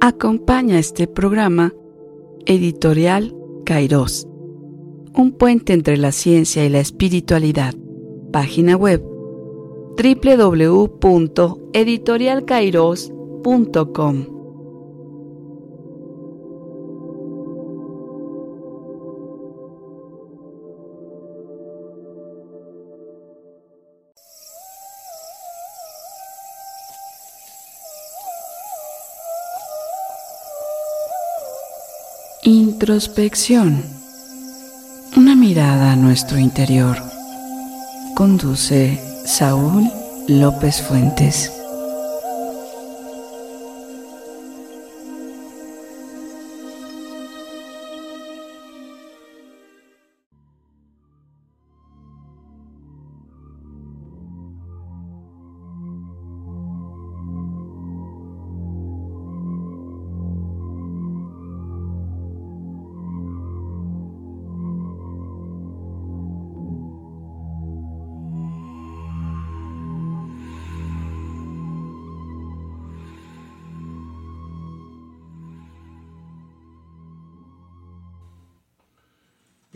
Acompaña este programa Editorial Kairos, un puente entre la ciencia y la espiritualidad. Página web www.editorialkairos.com Introspección. Una mirada a nuestro interior. Conduce Saúl López Fuentes.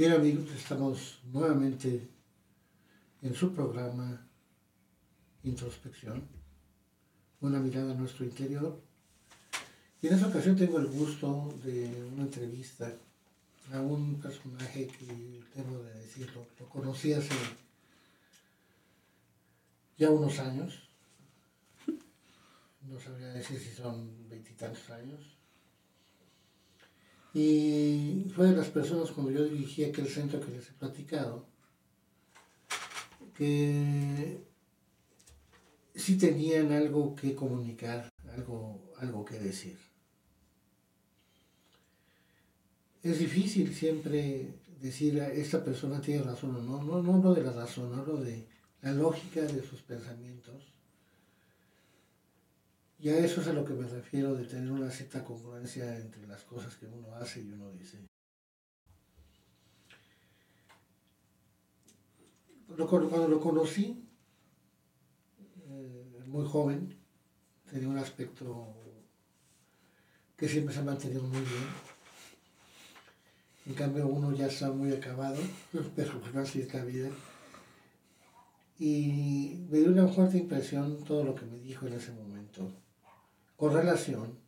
Bien amigos, estamos nuevamente en su programa Introspección, una mirada a nuestro interior. Y en esta ocasión tengo el gusto de una entrevista a un personaje que, debo de decirlo, lo conocí hace ya unos años, no sabría decir si son veintitantos años, y fue de las personas cuando yo dirigí aquel centro que les he platicado, que sí tenían algo que comunicar, algo, algo que decir. Es difícil siempre decir esta persona tiene razón o no, no, no hablo de la razón, hablo de la lógica de sus pensamientos y a eso es a lo que me refiero de tener una cierta congruencia entre las cosas que uno hace y uno dice. Cuando lo conocí, eh, muy joven, tenía un aspecto que siempre se ha mantenido muy bien. En cambio uno ya está muy acabado, pero pues así es la vida. Y me dio una fuerte impresión todo lo que me dijo en ese momento con relación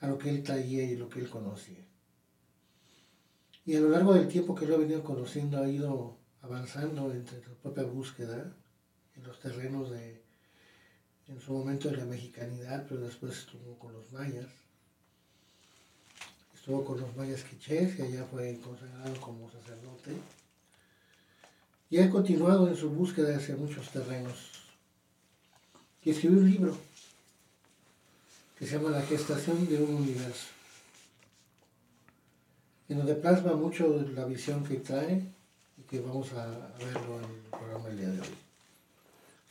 a lo que él traía y lo que él conocía. Y a lo largo del tiempo que lo he venido conociendo ha ido avanzando entre su propia búsqueda en los terrenos de, en su momento de la mexicanidad, pero después estuvo con los mayas. Estuvo con los mayas quichés, y allá fue consagrado como sacerdote. Y ha continuado en su búsqueda hacia muchos terrenos. Y escribió un libro que se llama La gestación de un universo, en donde plasma mucho la visión que trae y que vamos a, verlo en el programa del día de hoy.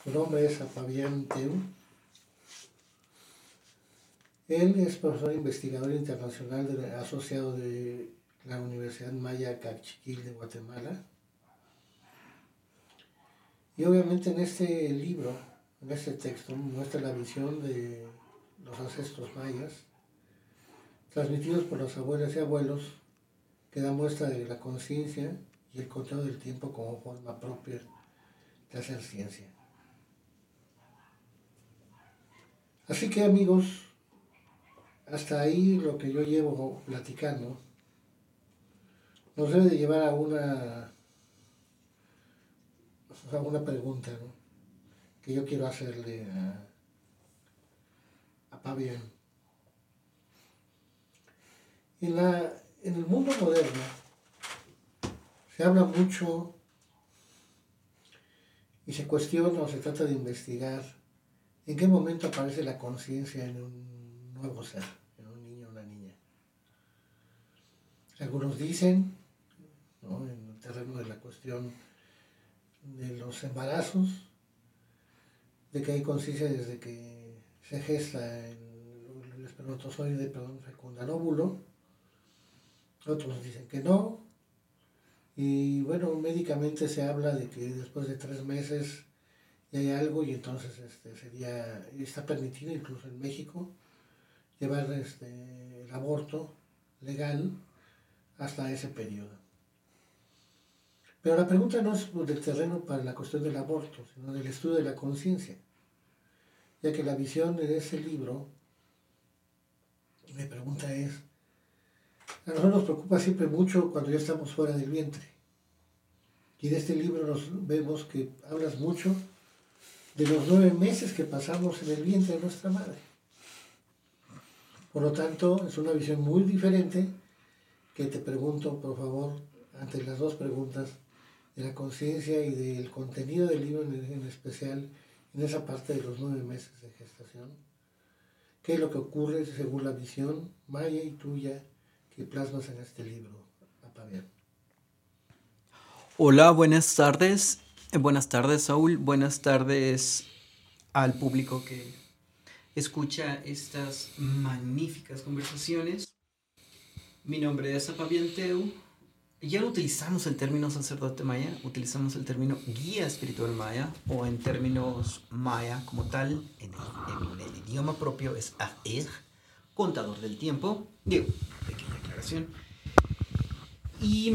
Su nombre es Fabián Teu. Él es profesor investigador internacional asociado de la Universidad Maya Cachiquil de Guatemala. Y obviamente en este libro, en este texto, muestra la visión de los ancestros mayas, transmitidos por los abuelos y abuelos, que dan muestra de la conciencia y el control del tiempo como forma propia de hacer ciencia. Así que amigos, hasta ahí lo que yo llevo platicando nos debe de llevar a una, a una pregunta que yo quiero hacerle a, bien. En, la, en el mundo moderno se habla mucho y se cuestiona o se trata de investigar en qué momento aparece la conciencia en un nuevo ser, en un niño o una niña. Algunos dicen, en el terreno de la cuestión de los embarazos, de que hay conciencia desde que se gesta el, el espermatozoide, perdón, fecunda óvulo. Otros dicen que no. Y bueno, médicamente se habla de que después de tres meses ya hay algo y entonces este, sería, está permitido incluso en México llevar este, el aborto legal hasta ese periodo. Pero la pregunta no es del terreno para la cuestión del aborto, sino del estudio de la conciencia, ya que la visión de ese libro, mi pregunta es, a nosotros nos preocupa siempre mucho cuando ya estamos fuera del vientre. Y en este libro nos vemos que hablas mucho de los nueve meses que pasamos en el vientre de nuestra madre. Por lo tanto, es una visión muy diferente que te pregunto, por favor, ante las dos preguntas de la conciencia y del contenido del libro en, especial, en esa parte de los nueve meses de gestación. ¿Qué es lo que ocurre según la visión maya y tuya que plasmas en este libro, Apavian? Hola, buenas tardes. Eh, buenas tardes, Saúl. Buenas tardes al público que escucha estas magníficas conversaciones. Mi nombre es Apavianteu. Ya no utilizamos el término sacerdote maya, utilizamos el término guía espiritual maya o en términos maya como tal, en el, idioma propio es Aer, contador del tiempo. Digo, pequeña aclaración. Y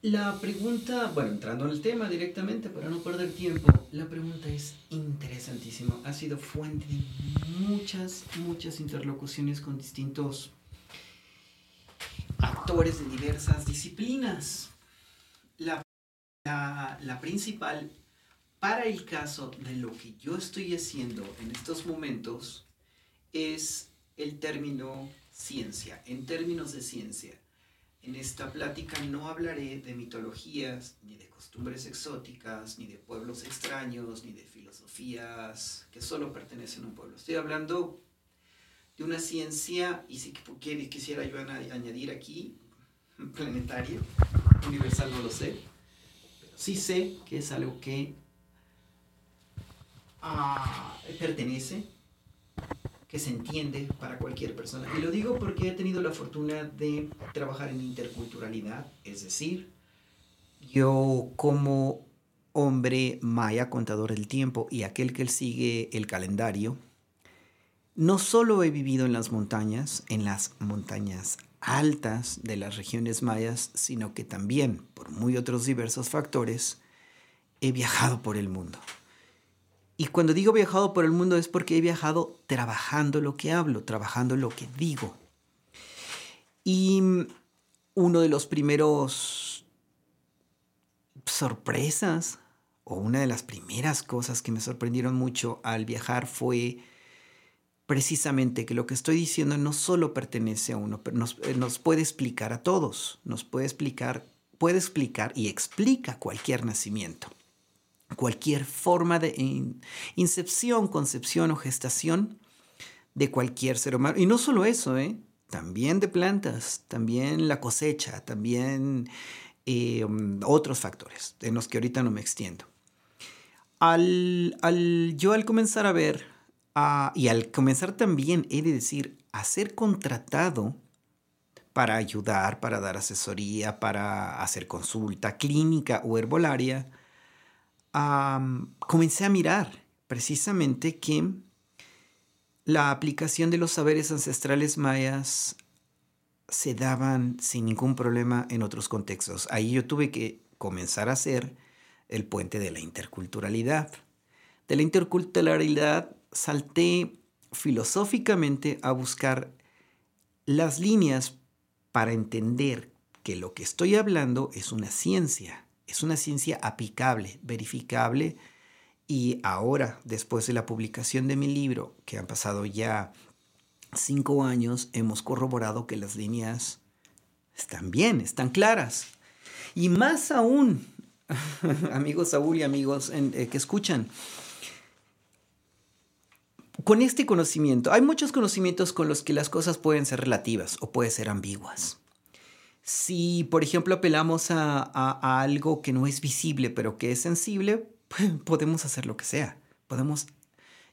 la pregunta, bueno, entrando en el tema directamente para no perder tiempo, la pregunta es interesantísima. Ha sido fuente de muchas, muchas interlocuciones con distintos actores de diversas disciplinas. La, la, la principal, para el caso de lo que yo estoy haciendo en estos momentos, es el término ciencia, en términos de ciencia en esta plática no hablaré de mitologías, ni de costumbres exóticas, ni de pueblos extraños, ni de filosofías que solo pertenecen a un pueblo. Estoy hablando de una ciencia, y si quisiera yo añadir aquí, planetaria, universal no lo sé, pero sí sé que es algo que ah, pertenece que se entiende para cualquier persona. Y lo digo porque he tenido la fortuna de trabajar en interculturalidad, es decir, yo como hombre maya, contador del tiempo y aquel que sigue el calendario, no solo he vivido en las montañas, en las montañas altas de las regiones mayas, sino que también, por muy otros diversos factores, he viajado por el mundo. Y cuando digo viajado por el mundo es porque he viajado trabajando lo que hablo, trabajando lo que digo. Y uno de los primeros sorpresas o una de las primeras cosas que me sorprendieron mucho al viajar fue precisamente que lo que estoy diciendo no solo pertenece a uno, pero nos, eh, nos puede explicar a todos, nos puede explicar, puede explicar y explica cualquier nacimiento cualquier forma de incepción, concepción o gestación de cualquier ser humano. Y no solo eso, ¿eh? también de plantas, también la cosecha, también eh, otros factores en los que ahorita no me extiendo. Al, yo al comenzar a ver, y al comenzar también, he de decir, a ser contratado para ayudar, para dar asesoría, para hacer consulta clínica o herbolaria, comencé a mirar precisamente que la aplicación de los saberes ancestrales mayas se daban sin ningún problema en otros contextos. Ahí yo tuve que comenzar a hacer el puente de la interculturalidad. De la interculturalidad salté filosóficamente a buscar las líneas para entender que lo que estoy hablando es una ciencia es una ciencia aplicable, verificable, y ahora, después de la publicación de mi libro, que han pasado ya cinco años, hemos corroborado que las líneas están bien, están claras. Y más aún, amigos Saúl y amigos eh, que escuchan, con este conocimiento, hay muchos conocimientos con los que las cosas pueden ser relativas o pueden ser ambiguas. Si, por ejemplo, apelamos a, algo que no es visible, pero que es sensible, podemos hacer lo que sea. Podemos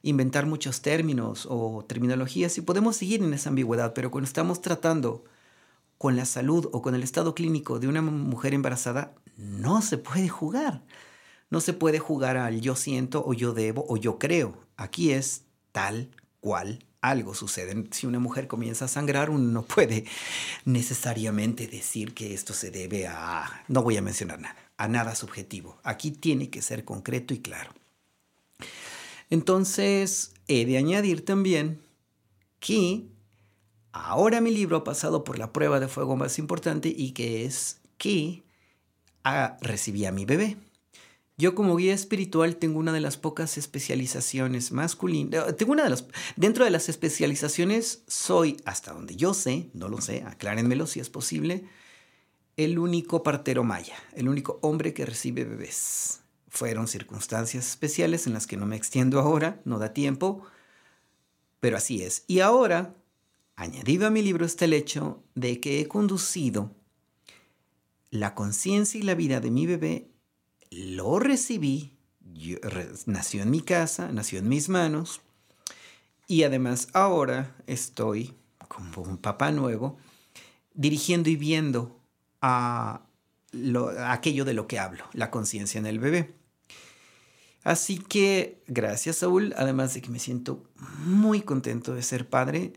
inventar muchos términos o terminologías y podemos seguir en esa ambigüedad, pero cuando estamos tratando con la salud o con el estado clínico de una mujer embarazada, no se puede jugar. No se puede jugar al yo siento o yo debo o yo creo. Aquí es tal cual algo sucede. Si una mujer comienza a sangrar, uno no puede necesariamente decir que esto se debe a, no voy a mencionar nada, a nada subjetivo. Aquí tiene que ser concreto y claro. Entonces, he de añadir también que ahora mi libro ha pasado por la prueba de fuego más importante y que es que ah, recibí a mi bebé. Yo como guía espiritual tengo una de las pocas especializaciones masculinas. Eh, tengo una de las... Dentro de las especializaciones soy, hasta donde yo sé, no lo sé, aclárenmelo si es posible, el único partero maya, el único hombre que recibe bebés. Fueron circunstancias especiales en las que no me extiendo ahora, no da tiempo, pero así es. Y ahora, añadido a mi libro está el hecho de que he conducido la conciencia y la vida de mi bebé, lo recibí, nació en mi casa, nació en mis manos, y además ahora estoy como un papá nuevo, dirigiendo y viendo a, a aquello de lo que hablo, la conciencia en el bebé. Así que gracias Saúl, además de que me siento muy contento de ser padre,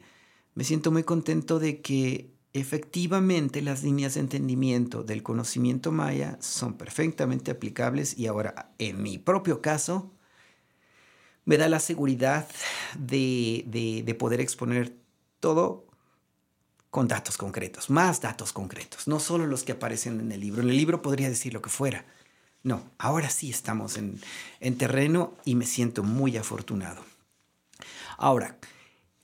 me siento muy contento de que efectivamente las líneas de entendimiento del conocimiento maya son perfectamente aplicables y ahora en mi propio caso me da la seguridad de, de poder exponer todo con datos concretos, más datos concretos, no solo los que aparecen en el libro. En el libro podría decir lo que fuera no, ahora sí estamos en, terreno y me siento muy afortunado. Ahora,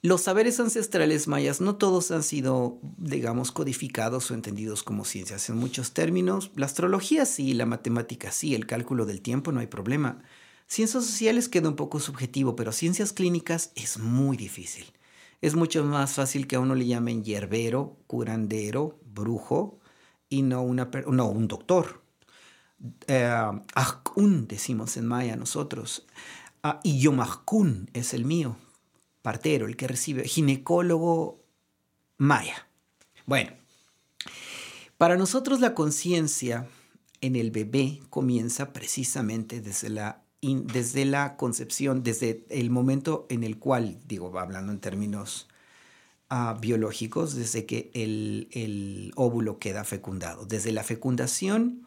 los saberes ancestrales mayas no todos han sido, digamos, codificados o entendidos como ciencias en muchos términos. La astrología sí, la matemática sí, el cálculo del tiempo no hay problema. Ciencias sociales queda un poco subjetivo, pero ciencias clínicas es muy difícil. Es mucho más fácil que a uno le llamen hierbero, curandero, brujo y no, una, no un doctor eh, decimos en maya nosotros, uh, y Yomahkun es el mío, partero, el que recibe, ginecólogo maya. Bueno, para nosotros la conciencia en el bebé comienza precisamente desde la, desde la concepción, desde el momento en el cual, digo, hablando en términos ah, biológicos, desde que el, el óvulo queda fecundado. Desde la fecundación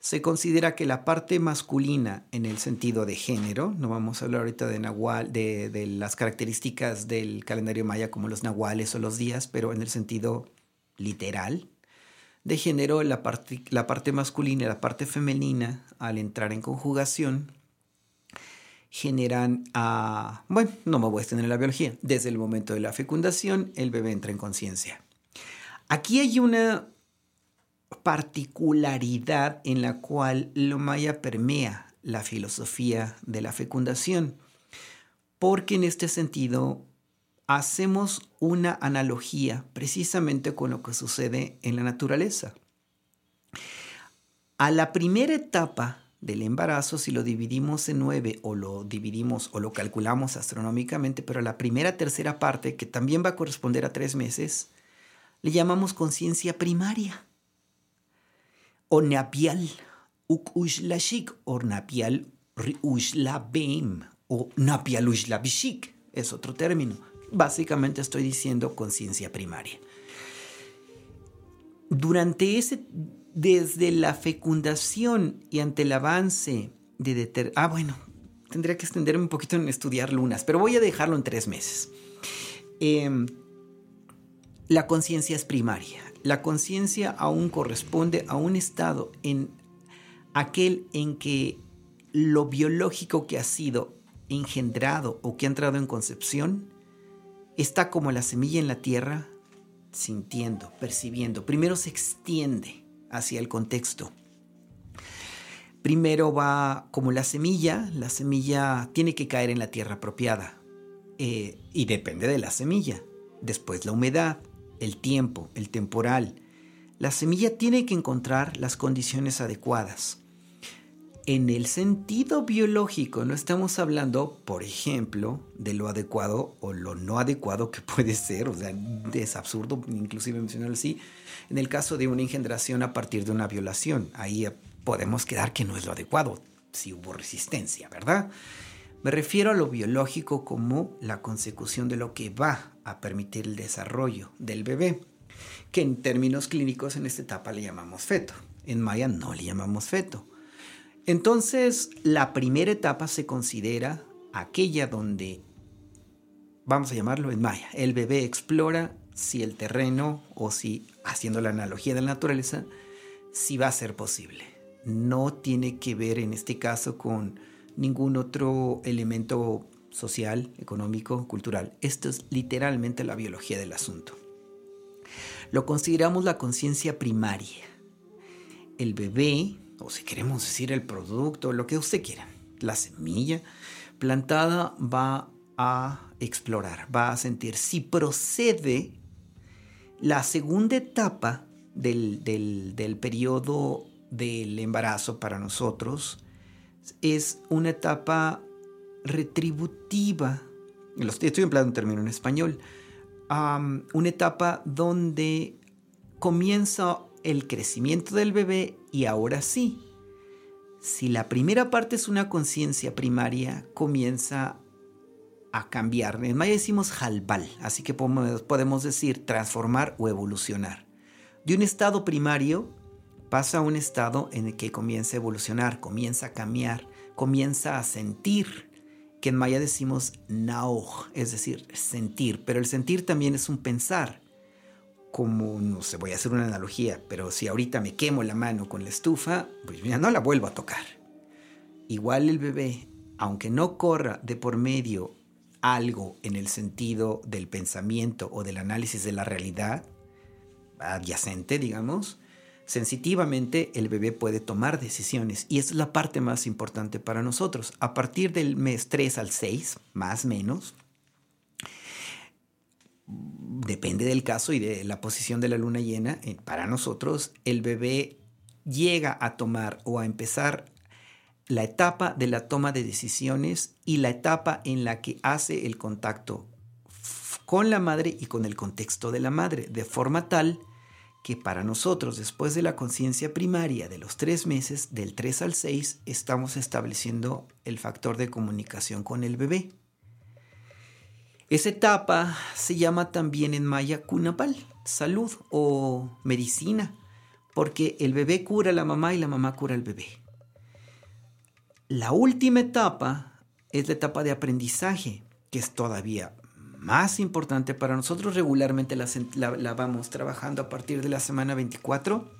se considera que la parte masculina en el sentido de género, no vamos a hablar ahorita de, nahual, de, las características del calendario maya como los nahuales o los días, pero en el sentido literal de género, la parte, la parte masculina y la parte femenina, al entrar en conjugación, generan a... Bueno, no me voy a extender en la biología. Desde el momento de la fecundación, el bebé entra en conciencia. Aquí hay una particularidad en la cual lo maya permea la filosofía de la fecundación, porque en este sentido hacemos una analogía precisamente con lo que sucede en la naturaleza. A la primera etapa del embarazo, si lo dividimos en nueve o lo dividimos o lo calculamos astronómicamente, pero la primera tercera parte, que también va a corresponder a tres meses, le llamamos conciencia primaria napial uk ushlashik ornapial bem o napial bishik es otro término. Básicamente estoy diciendo conciencia primaria. Durante ese, desde la fecundación y ante el avance de deter... Ah, bueno, tendría que extenderme un poquito en estudiar lunas, pero voy a dejarlo en tres meses. Em, la conciencia es primaria. La conciencia aún corresponde a un estado en aquel en que lo biológico que ha sido engendrado o que ha entrado en concepción está como la semilla en la tierra, sintiendo, percibiendo. Primero se extiende hacia el contexto. Primero va como la semilla, la semilla tiene que caer en la tierra apropiada eh, y depende de la semilla. Después la humedad, el tiempo, el temporal. La semilla tiene que encontrar las condiciones adecuadas. En el sentido biológico no estamos hablando, por ejemplo, de lo adecuado o lo no adecuado que puede ser, o sea, es absurdo inclusive mencionarlo así, en el caso de una engendración a partir de una violación. Ahí podemos quedar que no es lo adecuado, si hubo resistencia, ¿verdad? Me refiero a lo biológico como la consecución de lo que va a permitir el desarrollo del bebé, que en términos clínicos en esta etapa le llamamos feto. En Maya no le llamamos feto. Entonces, la primera etapa se considera aquella donde, vamos a llamarlo en Maya, el bebé explora si el terreno o si, haciendo la analogía de la naturaleza, si va a ser posible. No tiene que ver en este caso con ningún otro elemento social, económico, cultural. Esto es literalmente la biología del asunto. Lo consideramos la conciencia primaria. El bebé, o si queremos decir el producto, lo que usted quiera, la semilla plantada va a explorar, va a sentir. Si procede la segunda etapa del, del periodo del embarazo para nosotros, es una etapa retributiva. Estoy empleando un término en español. una etapa donde comienza el crecimiento del bebé y ahora sí, si la primera parte es una conciencia primaria, comienza a cambiar. En maya decimos halbal, así que podemos decir transformar o evolucionar. De un estado primario pasa a un estado en el que comienza a evolucionar, comienza a cambiar, comienza a sentir, que en maya decimos nao, es decir, sentir, pero el sentir también es un pensar. Como, no sé, voy a hacer una analogía, pero si ahorita me quemo la mano con la estufa, pues ya no la vuelvo a tocar. Igual el bebé, aunque no corra de por medio algo en el sentido del pensamiento o del análisis de la realidad, adyacente, digamos, sensitivamente el bebé puede tomar decisiones y es la parte más importante para nosotros. A partir del mes 3 al 6, más o menos, depende del caso y de la posición de la luna llena, eh, para nosotros el bebé llega a tomar o a empezar la etapa de la toma de decisiones y la etapa en la que hace el contacto con la madre y con el contexto de la madre, de forma tal que para nosotros, después de la conciencia primaria de los tres meses, del 3 al 6, estamos estableciendo el factor de comunicación con el bebé. Esa etapa se llama también en maya kunapal, salud o medicina, porque el bebé cura a la mamá y la mamá cura al bebé. La última etapa es la etapa de aprendizaje, que es todavía más importante para nosotros. Regularmente la, vamos trabajando a partir de la semana 24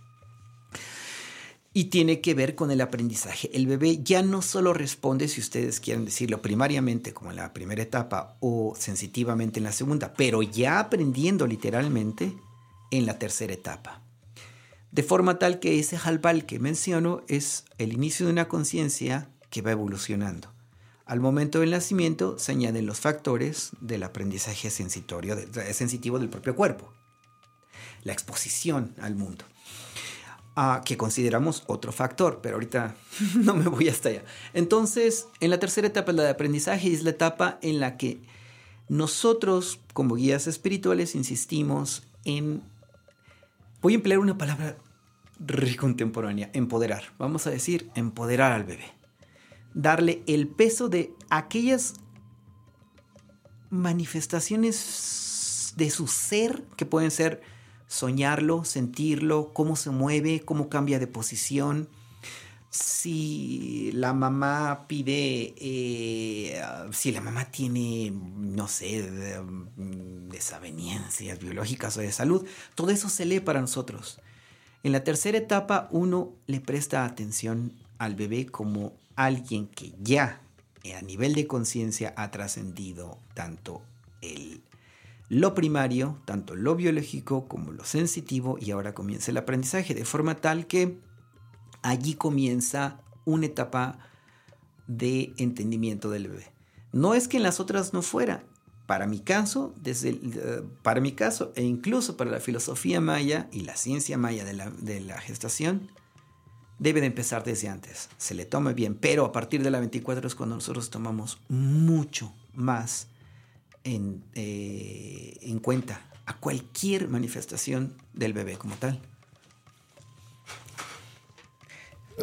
y tiene que ver con el aprendizaje. El bebé ya no solo responde, si ustedes quieren decirlo, primariamente como en la primera etapa o sensitivamente en la segunda, pero ya aprendiendo literalmente en la tercera etapa. De forma tal que ese halbal que menciono es el inicio de una conciencia que va evolucionando. Al momento del nacimiento se añaden los factores del aprendizaje sensitorio, sensitivo del propio cuerpo, la exposición al mundo, ah, que consideramos otro factor, pero ahorita no me voy hasta allá. Entonces, en la tercera etapa, la de aprendizaje, es la etapa en la que nosotros, como guías espirituales, insistimos en, voy a emplear una palabra contemporánea, empoderar. Vamos a decir, empoderar al bebé darle el peso de aquellas manifestaciones de su ser que pueden ser soñarlo, sentirlo, cómo se mueve, cómo cambia de posición. Si la mamá pide, eh, si la mamá tiene, no sé, desavenencias biológicas o de salud, todo eso se lee para nosotros. En la tercera etapa uno le presta atención al bebé como alguien que ya eh, a nivel de conciencia ha trascendido tanto el, lo primario, tanto lo biológico como lo sensitivo y ahora comienza el aprendizaje de forma tal que allí comienza una etapa de entendimiento del bebé. No es que en las otras no fuera. Para mi caso, desde eh, para mi caso e incluso para la filosofía maya y la ciencia maya de la, de la gestación, debe de empezar desde antes. Se le tome bien, pero a partir de la 24 es cuando nosotros tomamos mucho más en, eh, en cuenta a cualquier manifestación del bebé como tal.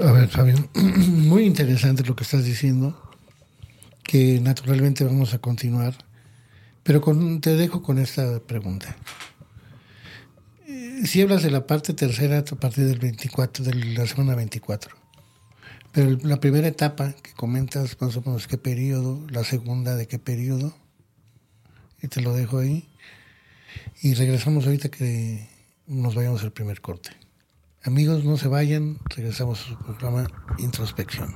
A ver, Fabián, muy interesante lo que estás diciendo, que naturalmente vamos a continuar, pero te dejo con esta pregunta. Si hablas de la parte tercera a partir del 24, de la semana 24, pero la primera etapa que comentas más o menos qué periodo, la segunda de qué periodo, y te lo dejo ahí, y regresamos ahorita que nos vayamos al primer corte. Amigos, no se vayan, regresamos a su programa Introspección.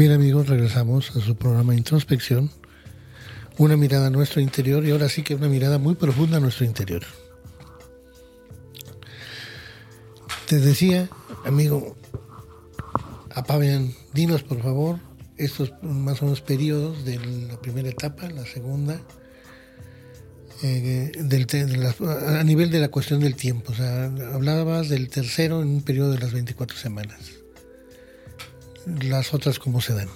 Bien amigos, regresamos a su programa Introspección, una mirada a nuestro interior y ahora sí que una mirada muy profunda a nuestro interior. Te decía, amigo, Apabian, dinos por favor estos más o menos periodos de la primera etapa, la segunda, eh, a nivel de la cuestión del tiempo. O sea, hablabas del tercero en un periodo de las 24 semanas las otras cómo se dan?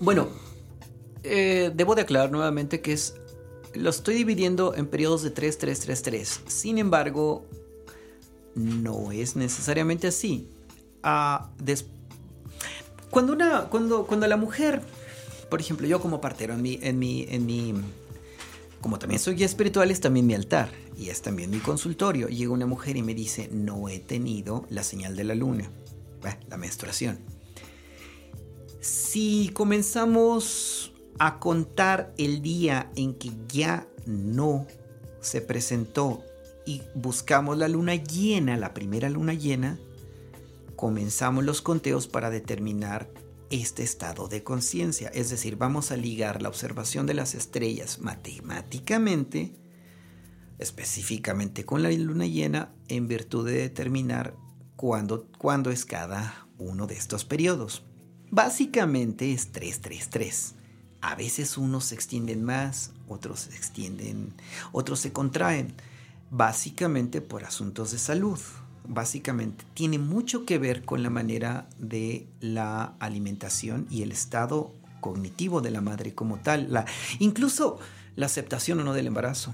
Bueno, eh, debo de aclarar nuevamente que es lo estoy dividiendo en periodos de 3, 3, 3, 3. Sin embargo, no es necesariamente así. Ah, cuando, una, cuando, cuando la mujer, por ejemplo, yo como partero, en mi, en mi, en mi, como también soy guía espiritual, es también mi altar y es también mi consultorio. Llega una mujer y me dice, no he tenido la señal de la luna, la menstruación. Si comenzamos a contar el día en que ya no se presentó y buscamos la luna llena, la primera luna llena, comenzamos los conteos para determinar este estado de conciencia. Es decir, vamos a ligar la observación de las estrellas matemáticamente, específicamente con la luna llena, en virtud de determinar cuándo, cuándo es cada uno de estos periodos. Básicamente es 333. A veces unos se extienden más, otros se extienden, otros se contraen, básicamente por asuntos de salud. Básicamente tiene mucho que ver con la manera de la alimentación y el estado cognitivo de la madre como tal, incluso la aceptación o no del embarazo.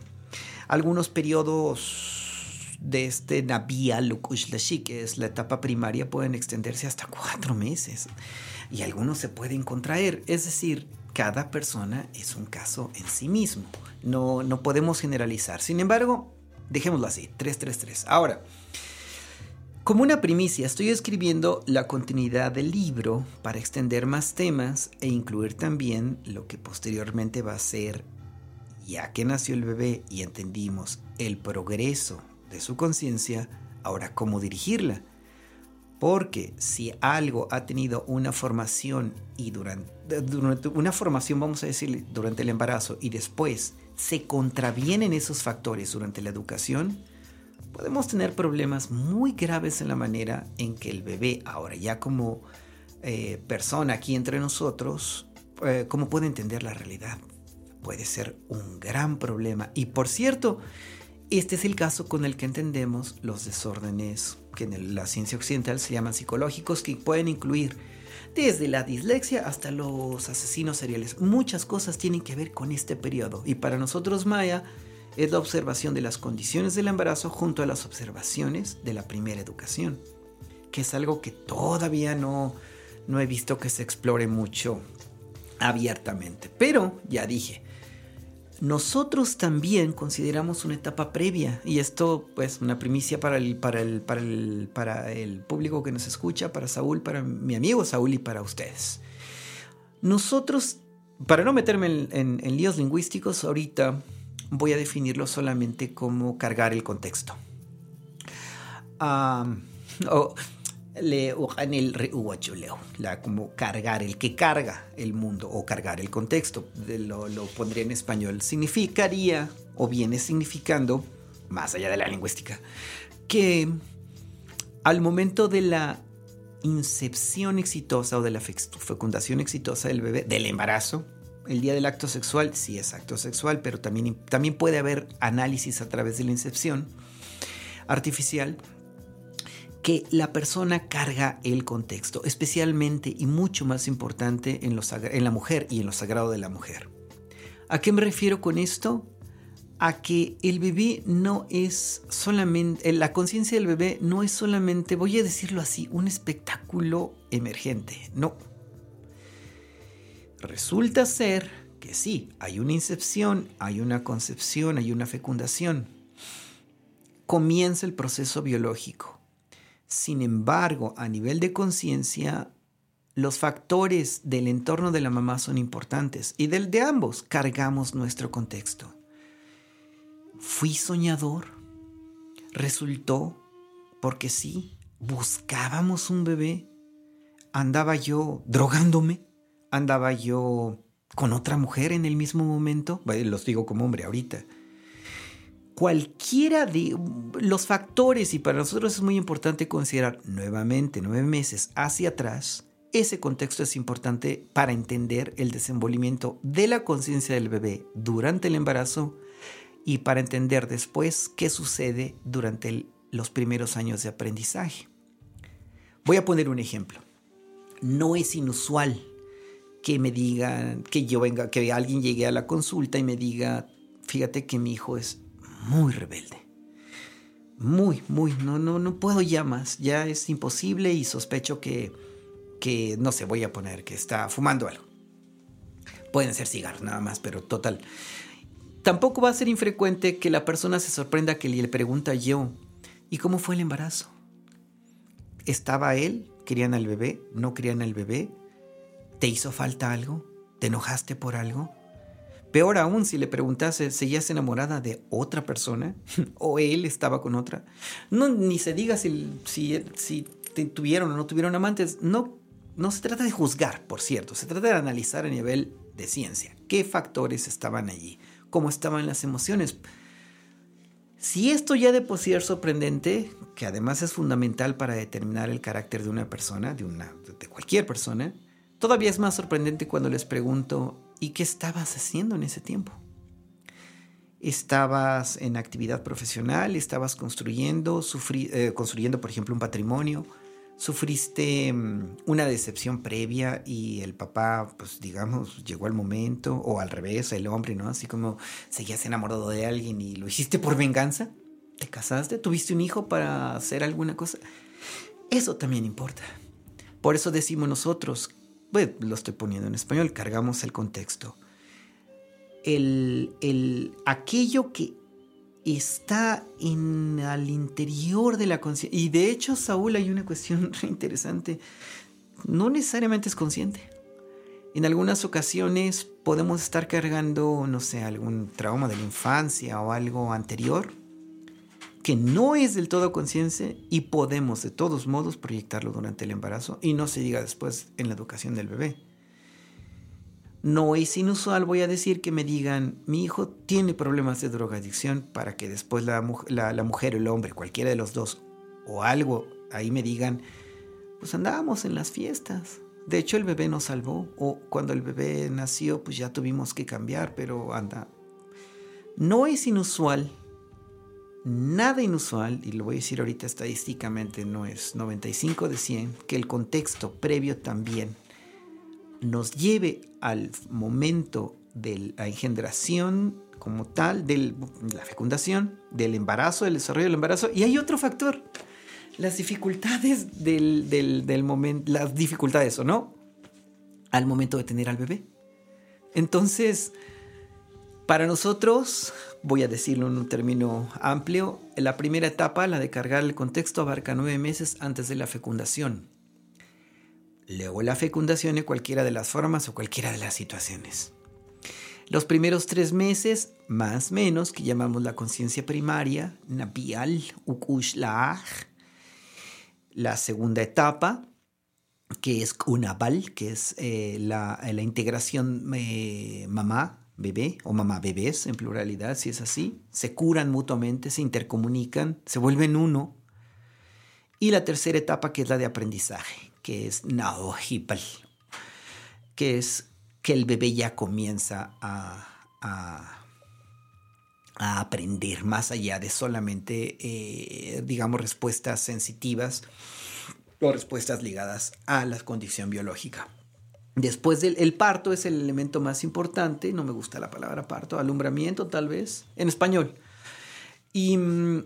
Algunos periodos de este Nabia Lukushlashi, que es la etapa primaria, pueden extenderse hasta cuatro meses y algunos se pueden contraer. Es decir, cada persona es un caso en sí mismo. No, no podemos generalizar. Sin embargo, dejémoslo así, 333. Ahora, como una primicia, estoy escribiendo la continuidad del libro para extender más temas e incluir también lo que posteriormente va a ser, ya que nació el bebé y entendimos el progreso de su conciencia, ahora cómo dirigirla. Porque si algo ha tenido una formación y durante, una formación, vamos a decir, durante el embarazo y después se contravienen esos factores durante la educación, podemos tener problemas muy graves en la manera en que el bebé, ahora ya como eh, persona aquí entre nosotros, eh, cómo puede entender la realidad. Puede ser un gran problema. Y por cierto, este es el caso con el que entendemos los desórdenes que en la ciencia occidental se llaman psicológicos, que pueden incluir desde la dislexia hasta los asesinos seriales. Muchas cosas tienen que ver con este periodo. Y para nosotros Maya es la observación de las condiciones del embarazo junto a las observaciones de la primera educación, que es algo que todavía no, no he visto que se explore mucho abiertamente. Pero ya dije, nosotros también consideramos una etapa previa, y esto pues una primicia para el, para el, para el, para el público que nos escucha, para Saúl, para mi amigo Saúl y para ustedes. Nosotros, para no meterme en, líos lingüísticos, ahorita voy a definirlo solamente como cargar el contexto. o le la como cargar, el que carga el mundo o cargar el contexto, lo, lo pondría en español, significaría o viene significando, más allá de la lingüística, que al momento de la incepción exitosa o de la fecundación exitosa del bebé, del embarazo, el día del acto sexual, sí es acto sexual, pero también, también puede haber análisis a través de la incepción artificial que la persona carga el contexto, especialmente y mucho más importante en, la mujer y en lo sagrado de la mujer. ¿A qué me refiero con esto? A que el bebé no es solamente, la conciencia del bebé no es solamente, voy a decirlo así, un espectáculo emergente, no. Resulta ser que sí, hay una incepción, hay una concepción, hay una fecundación. Comienza el proceso biológico sin embargo, a nivel de conciencia, los factores del entorno de la mamá son importantes y del de ambos cargamos nuestro contexto. Fui soñador. Resultó porque sí, buscábamos un bebé. Andaba yo drogándome. Andaba yo con otra mujer en el mismo momento. los digo como hombre ahorita cualquiera de los factores, y para nosotros es muy importante considerar nuevamente nueve meses hacia atrás, ese contexto es importante para entender el desenvolvimiento de la conciencia del bebé durante el embarazo y para entender después qué sucede durante los primeros años de aprendizaje. Voy a poner un ejemplo. No es inusual que me digan, que yo venga, que alguien llegue a la consulta y me diga, fíjate que mi hijo es muy rebelde. Muy, muy, no, no, no puedo ya más. Ya es imposible y sospecho que, que, no sé, voy a poner que está fumando algo. Pueden ser cigarros nada más, pero total. Tampoco va a ser infrecuente que la persona se sorprenda que le pregunta yo, ¿y cómo fue el embarazo? ¿Estaba él? ¿Querían al bebé? ¿No querían al bebé? ¿Te hizo falta algo? ¿Te enojaste por algo? Peor aún si le preguntase, ¿seguías enamorada de otra persona? ¿O él estaba con otra? No, ni se diga si, si, tuvieron o no tuvieron amantes. No, no se trata de juzgar, por cierto. Se trata de analizar a nivel de ciencia. ¿Qué factores estaban allí? ¿Cómo estaban las emociones? Si esto ya de por sí es sorprendente, que además es fundamental para determinar el carácter de una persona, de, una, de cualquier persona, todavía es más sorprendente cuando les pregunto ¿Y qué estabas haciendo en ese tiempo? ¿Estabas en actividad profesional? ¿Estabas construyendo, eh, construyendo, por ejemplo, un patrimonio? ¿Sufriste mm, una decepción previa y el papá, pues digamos, llegó al momento? O al revés, el hombre, ¿no? Así como seguías enamorado de alguien y lo hiciste por venganza. ¿Te casaste? ¿Tuviste un hijo para hacer alguna cosa? Eso también importa. Por eso decimos nosotros lo estoy poniendo en español, cargamos el contexto. El, el, aquello que está en al interior de la conciencia. Y de hecho, Saúl, hay una cuestión interesante. No necesariamente es consciente. En algunas ocasiones podemos estar cargando, no sé, algún trauma de la infancia o algo anterior que no es del todo conciencia y podemos de todos modos proyectarlo durante el embarazo y no se diga después en la educación del bebé. No es inusual, voy a decir, que me digan, mi hijo tiene problemas de drogadicción para que después la, la, mujer o el hombre, cualquiera de los dos, o algo, ahí me digan, pues andábamos en las fiestas. De hecho, el bebé nos salvó. O cuando el bebé nació, pues ya tuvimos que cambiar, pero anda. No es inusual nada inusual, y lo voy a decir ahorita estadísticamente, no es 95 de 100, que el contexto previo también nos lleve al momento de la engendración como tal, de la fecundación, del embarazo, del desarrollo del embarazo. Y hay otro factor, las dificultades del, del momento, las dificultades o no, al momento de tener al bebé. Entonces, Para nosotros, voy a decirlo en un término amplio, la primera etapa, la de cargar el contexto, abarca nueve meses antes de la fecundación. Luego la fecundación en cualquiera de las formas o cualquiera de las situaciones. Los primeros tres meses, más menos, que llamamos la conciencia primaria, Nabial Ukushlach. La segunda etapa, que es Kunabal, que es eh, la, integración eh, mamá, bebé o mamá bebés en pluralidad, si es así. Se curan mutuamente, se intercomunican, se vuelven uno. Y la tercera etapa, que es la de aprendizaje, que es Naohipal, que es que el bebé ya comienza a, aprender más allá de solamente, eh, digamos, respuestas sensitivas o respuestas ligadas a la condición biológica. Después del parto es el elemento más importante, no me gusta la palabra parto, alumbramiento tal vez, en español. Y mm,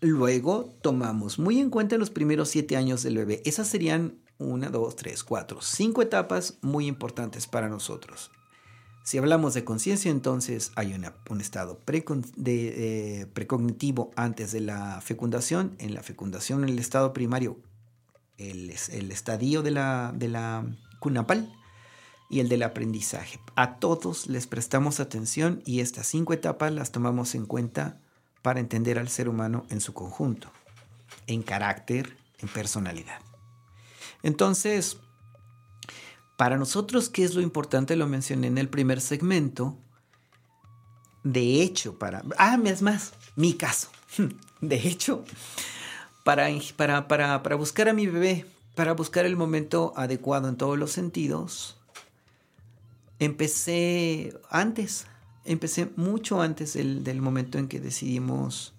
luego tomamos muy en cuenta los primeros siete años del bebé. Esas serían una, dos, tres, cuatro, cinco etapas muy importantes para nosotros. Si hablamos de conciencia, entonces hay un estado de, eh, precognitivo antes de la fecundación. En la fecundación, en el estado primario, el, el estadio de la cunapal y el del aprendizaje. A todos les prestamos atención y estas cinco etapas las tomamos en cuenta para entender al ser humano en su conjunto, en carácter, en personalidad. Entonces, para nosotros, ¿qué es lo importante? Lo mencioné en el primer segmento. De hecho, para... Ah, es más, mi caso. De hecho, para, para, para, para buscar a mi bebé, para buscar el momento adecuado en todos los sentidos, empecé antes, empecé mucho antes del, momento en que decidimos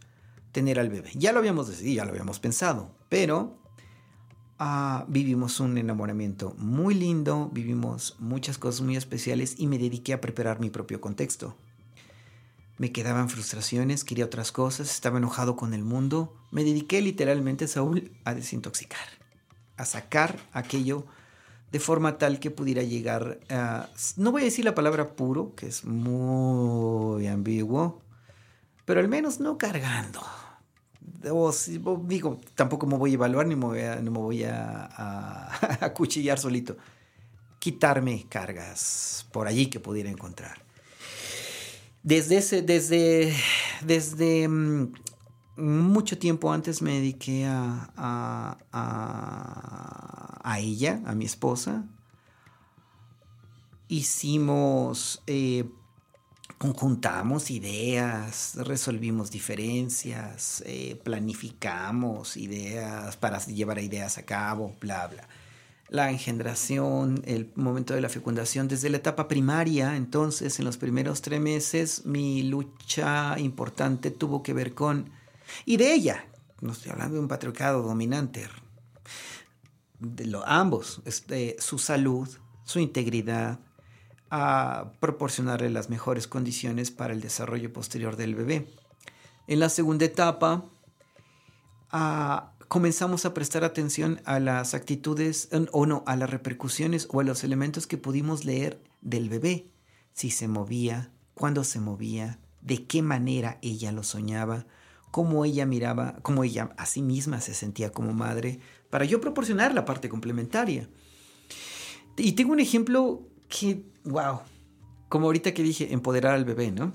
tener al bebé. Ya lo habíamos decidido, ya lo habíamos pensado, pero Ah, vivimos un enamoramiento muy lindo, vivimos muchas cosas muy especiales y me dediqué a preparar mi propio contexto. Me quedaban frustraciones, quería otras cosas, estaba enojado con el mundo. Me dediqué literalmente, Saúl, a desintoxicar, a sacar aquello de forma tal que pudiera llegar a... No voy a decir la palabra puro, que es muy ambiguo, pero al menos no cargando, digo, tampoco me voy a evaluar ni me voy a, cuchillar solito. Quitarme cargas por allí que pudiera encontrar. Desde ese, desde, desde mm, mucho tiempo antes me dediqué a, a, ella, a mi esposa. Hicimos eh, conjuntamos ideas, resolvimos diferencias, eh, planificamos ideas para llevar ideas a cabo, bla, bla. La engendración, el momento de la fecundación, desde la etapa primaria, entonces en los primeros tres meses mi lucha importante tuvo que ver con, y de ella, no estoy hablando de un patriarcado dominante, de lo, ambos, este, su salud, su integridad, a proporcionarle las mejores condiciones para el desarrollo posterior del bebé. En la segunda etapa, comenzamos a prestar atención a las actitudes o no, a las repercusiones o a los elementos que pudimos leer del bebé. Si se movía, cuándo se movía, de qué manera ella lo soñaba, cómo ella miraba, cómo ella a sí misma se sentía como madre, para yo proporcionar la parte complementaria. Y tengo un ejemplo que, wow, como ahorita que dije, empoderar al bebé, ¿no?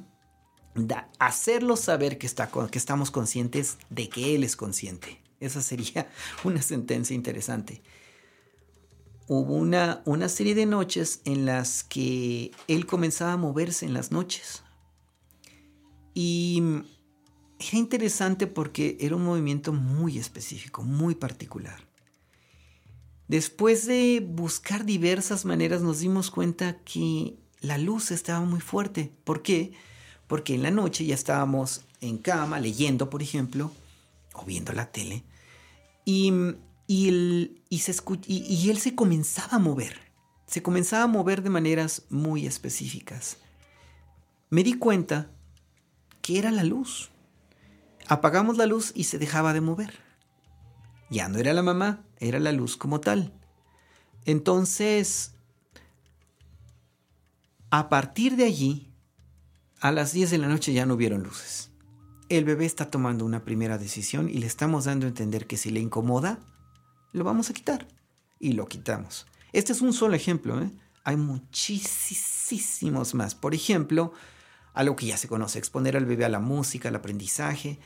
hacerlo saber que, está, que estamos conscientes de que él es consciente. Esa sería una sentencia interesante. Hubo una, una serie de noches en las que él comenzaba a moverse en las noches. Y era interesante porque era un movimiento muy específico, muy particular. Después de buscar diversas maneras nos dimos cuenta que la luz estaba muy fuerte. ¿Por qué? Porque en la noche ya estábamos en cama leyendo, por ejemplo, o viendo la tele, y, y él se comenzaba a mover. Se comenzaba a mover de maneras muy específicas. Me di cuenta que era la luz. Apagamos la luz y se dejaba de mover. Ya no era la mamá, era la luz como tal. Entonces, a partir de allí, A las 10 de la noche ya no hubieron luces. El bebé está tomando una primera decisión y le estamos dando a entender que si le incomoda, lo vamos a quitar. Y lo quitamos. Este es un solo ejemplo. ¿eh? Hay muchísimos más. Por ejemplo, algo que ya se conoce, exponer al bebé a la música, al aprendizaje.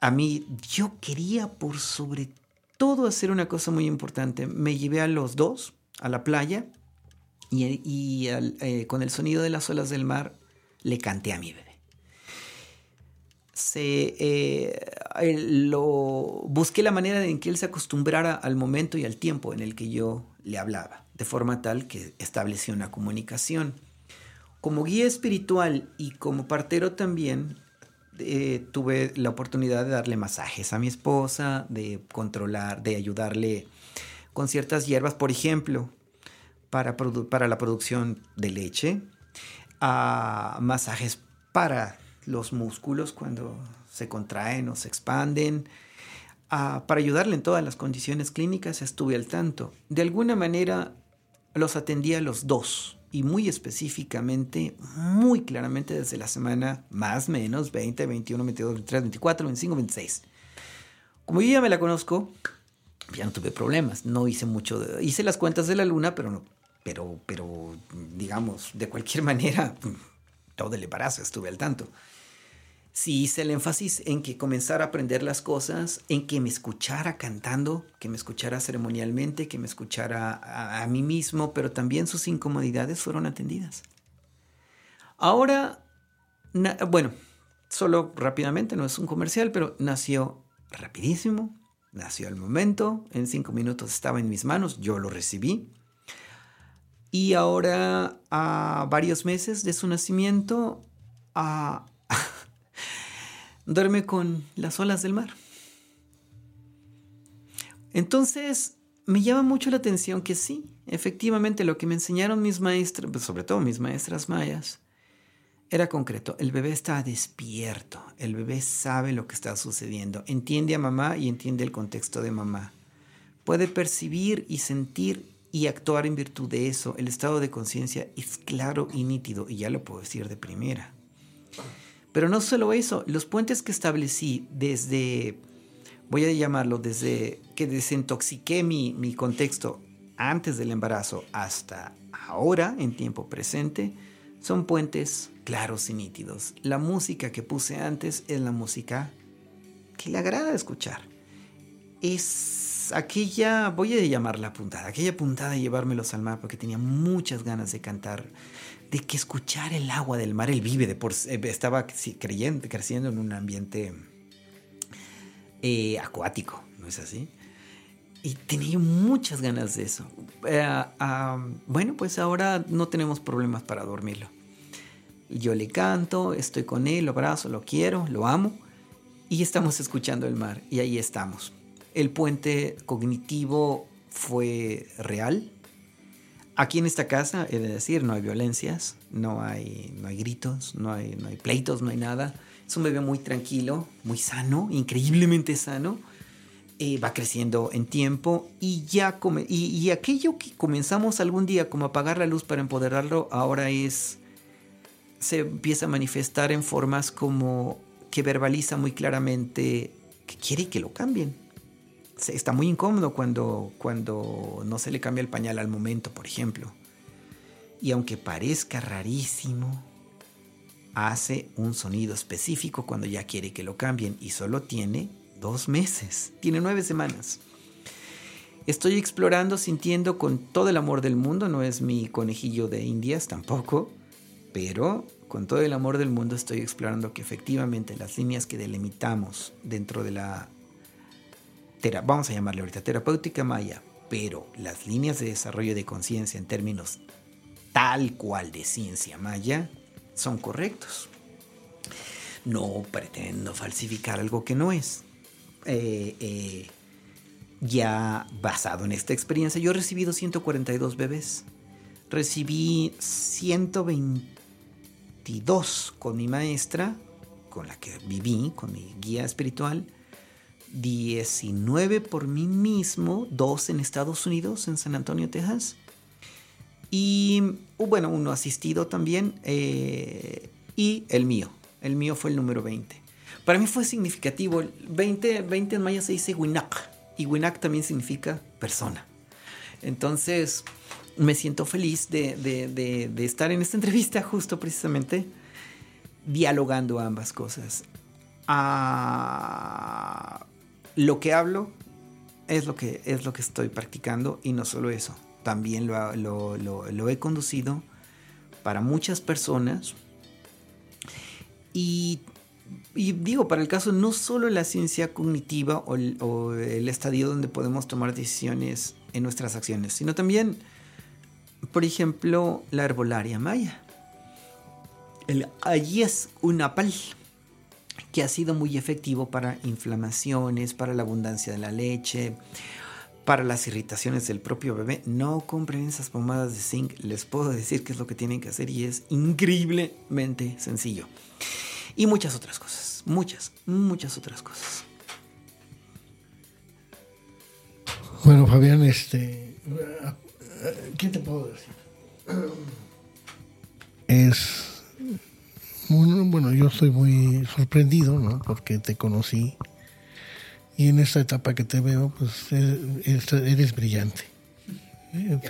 A mí, yo quería por sobre todo hacer una cosa muy importante. Me llevé a los dos a la playa y, eh, con el sonido de las olas del mar le canté a mi bebé. Se, eh, busqué la manera en que él se acostumbrara al momento y al tiempo en el que yo le hablaba, de forma tal que estableció una comunicación. Como guía espiritual y como partero también, eh, tuve la oportunidad de darle masajes a mi esposa, de controlar, de ayudarle con ciertas hierbas, por ejemplo, para, la producción de leche, a masajes para los músculos cuando se contraen o se expanden, para ayudarle en todas las condiciones clínicas estuve al tanto. De alguna manera los atendía a los dos y muy específicamente, muy claramente desde la semana más menos 20, 21, 22, 23, 24, 25, 26. Como yo ya me la conozco, ya no tuve problemas, no hice mucho, de, hice las cuentas de la luna, pero no, pero, pero digamos, de cualquier manera, todo el embarazo estuve al tanto sí hice el énfasis en que comenzara a aprender las cosas, en que me escuchara cantando, que me escuchara ceremonialmente, que me escuchara a, mí mismo, pero también sus incomodidades fueron atendidas. Ahora, bueno, solo rápidamente, no es un comercial, pero nació rapidísimo, nació al momento, en cinco minutos estaba en mis manos, yo lo recibí. Y ahora, a varios meses de su nacimiento, a duerme con las olas del mar. Entonces, me llama mucho la atención que sí, efectivamente lo que me enseñaron mis maestras, pues, sobre todo mis maestras mayas, era concreto. El bebé está despierto, el bebé sabe lo que está sucediendo, entiende a mamá y entiende el contexto de mamá. Puede percibir y sentir y actuar en virtud de eso. El estado de conciencia es claro y nítido, y ya lo puedo decir de primera. Pero no solo eso, los puentes que establecí desde, voy a llamarlo, desde que desintoxiqué mi, mi contexto antes del embarazo hasta ahora, en tiempo presente, son puentes claros y nítidos. La música que puse antes es la música que le agrada escuchar. Es aquella, voy a llamarla puntada, aquella puntada de llevármelos al mar porque tenía muchas ganas de cantar de que escuchar el agua del mar, él vive de por eh, estaba creciendo en un ambiente eh, acuático, ¿no es así? Y tenía muchas ganas de eso. Eh, bueno, pues ahora no tenemos problemas para dormirlo. Yo le canto, estoy con él, lo abrazo, lo quiero, lo amo y estamos escuchando el mar y ahí estamos. El puente cognitivo fue real, Aquí en esta casa, he de decir, no hay violencias, no hay, no hay gritos, no hay, no hay pleitos, no hay nada. Es un bebé muy tranquilo, muy sano, increíblemente sano. Eh, va creciendo en tiempo y ya y, aquello que comenzamos algún día como apagar la luz para empoderarlo, ahora es se empieza a manifestar en formas como que verbaliza muy claramente que quiere que lo cambien está muy incómodo cuando, cuando no se le cambia el pañal al momento, por ejemplo. Y aunque parezca rarísimo, hace un sonido específico cuando ya quiere que lo cambien y solo tiene dos meses, tiene nueve semanas. Estoy explorando, sintiendo con todo el amor del mundo, no es mi conejillo de indias tampoco, pero con todo el amor del mundo estoy explorando que efectivamente las líneas que delimitamos dentro de la vamos a llamarle ahorita terapéutica maya, pero las líneas de desarrollo de conciencia en términos tal cual de ciencia maya son correctos. No pretendo falsificar algo que no es. Eh, eh, ya basado en esta experiencia, yo he recibido 142 bebés. Recibí 122 con mi maestra, con la que viví, con mi guía espiritual 19 por mí mismo, dos en Estados Unidos, en San Antonio, Texas. Y uh, bueno, uno asistido también. Eh, y el mío. El mío fue el número 20. Para mí fue significativo. 20, 20 en maya se dice Winak y Winak también significa persona. Entonces me siento feliz de, estar en esta entrevista justo precisamente dialogando ambas cosas. Ah, lo que hablo es lo que, es lo que estoy practicando y no solo eso, también lo, lo he conducido para muchas personas y digo, para el caso no solo la ciencia cognitiva o el, estadio donde podemos tomar decisiones en nuestras acciones, sino también, por ejemplo, la herbolaria maya. El ayes unapal, que ha sido muy efectivo para inflamaciones, para la abundancia de la leche, para las irritaciones del propio bebé. No compren esas pomadas de zinc, les puedo decir qué es lo que tienen que hacer y es increíblemente sencillo y muchas otras cosas, muchas, muchas otras cosas. Bueno, Fabián, este, ¿qué te puedo decir? Es, bueno, yo estoy muy sorprendido, ¿no? Porque te conocí y en esta etapa que te veo, pues eres, eres brillante.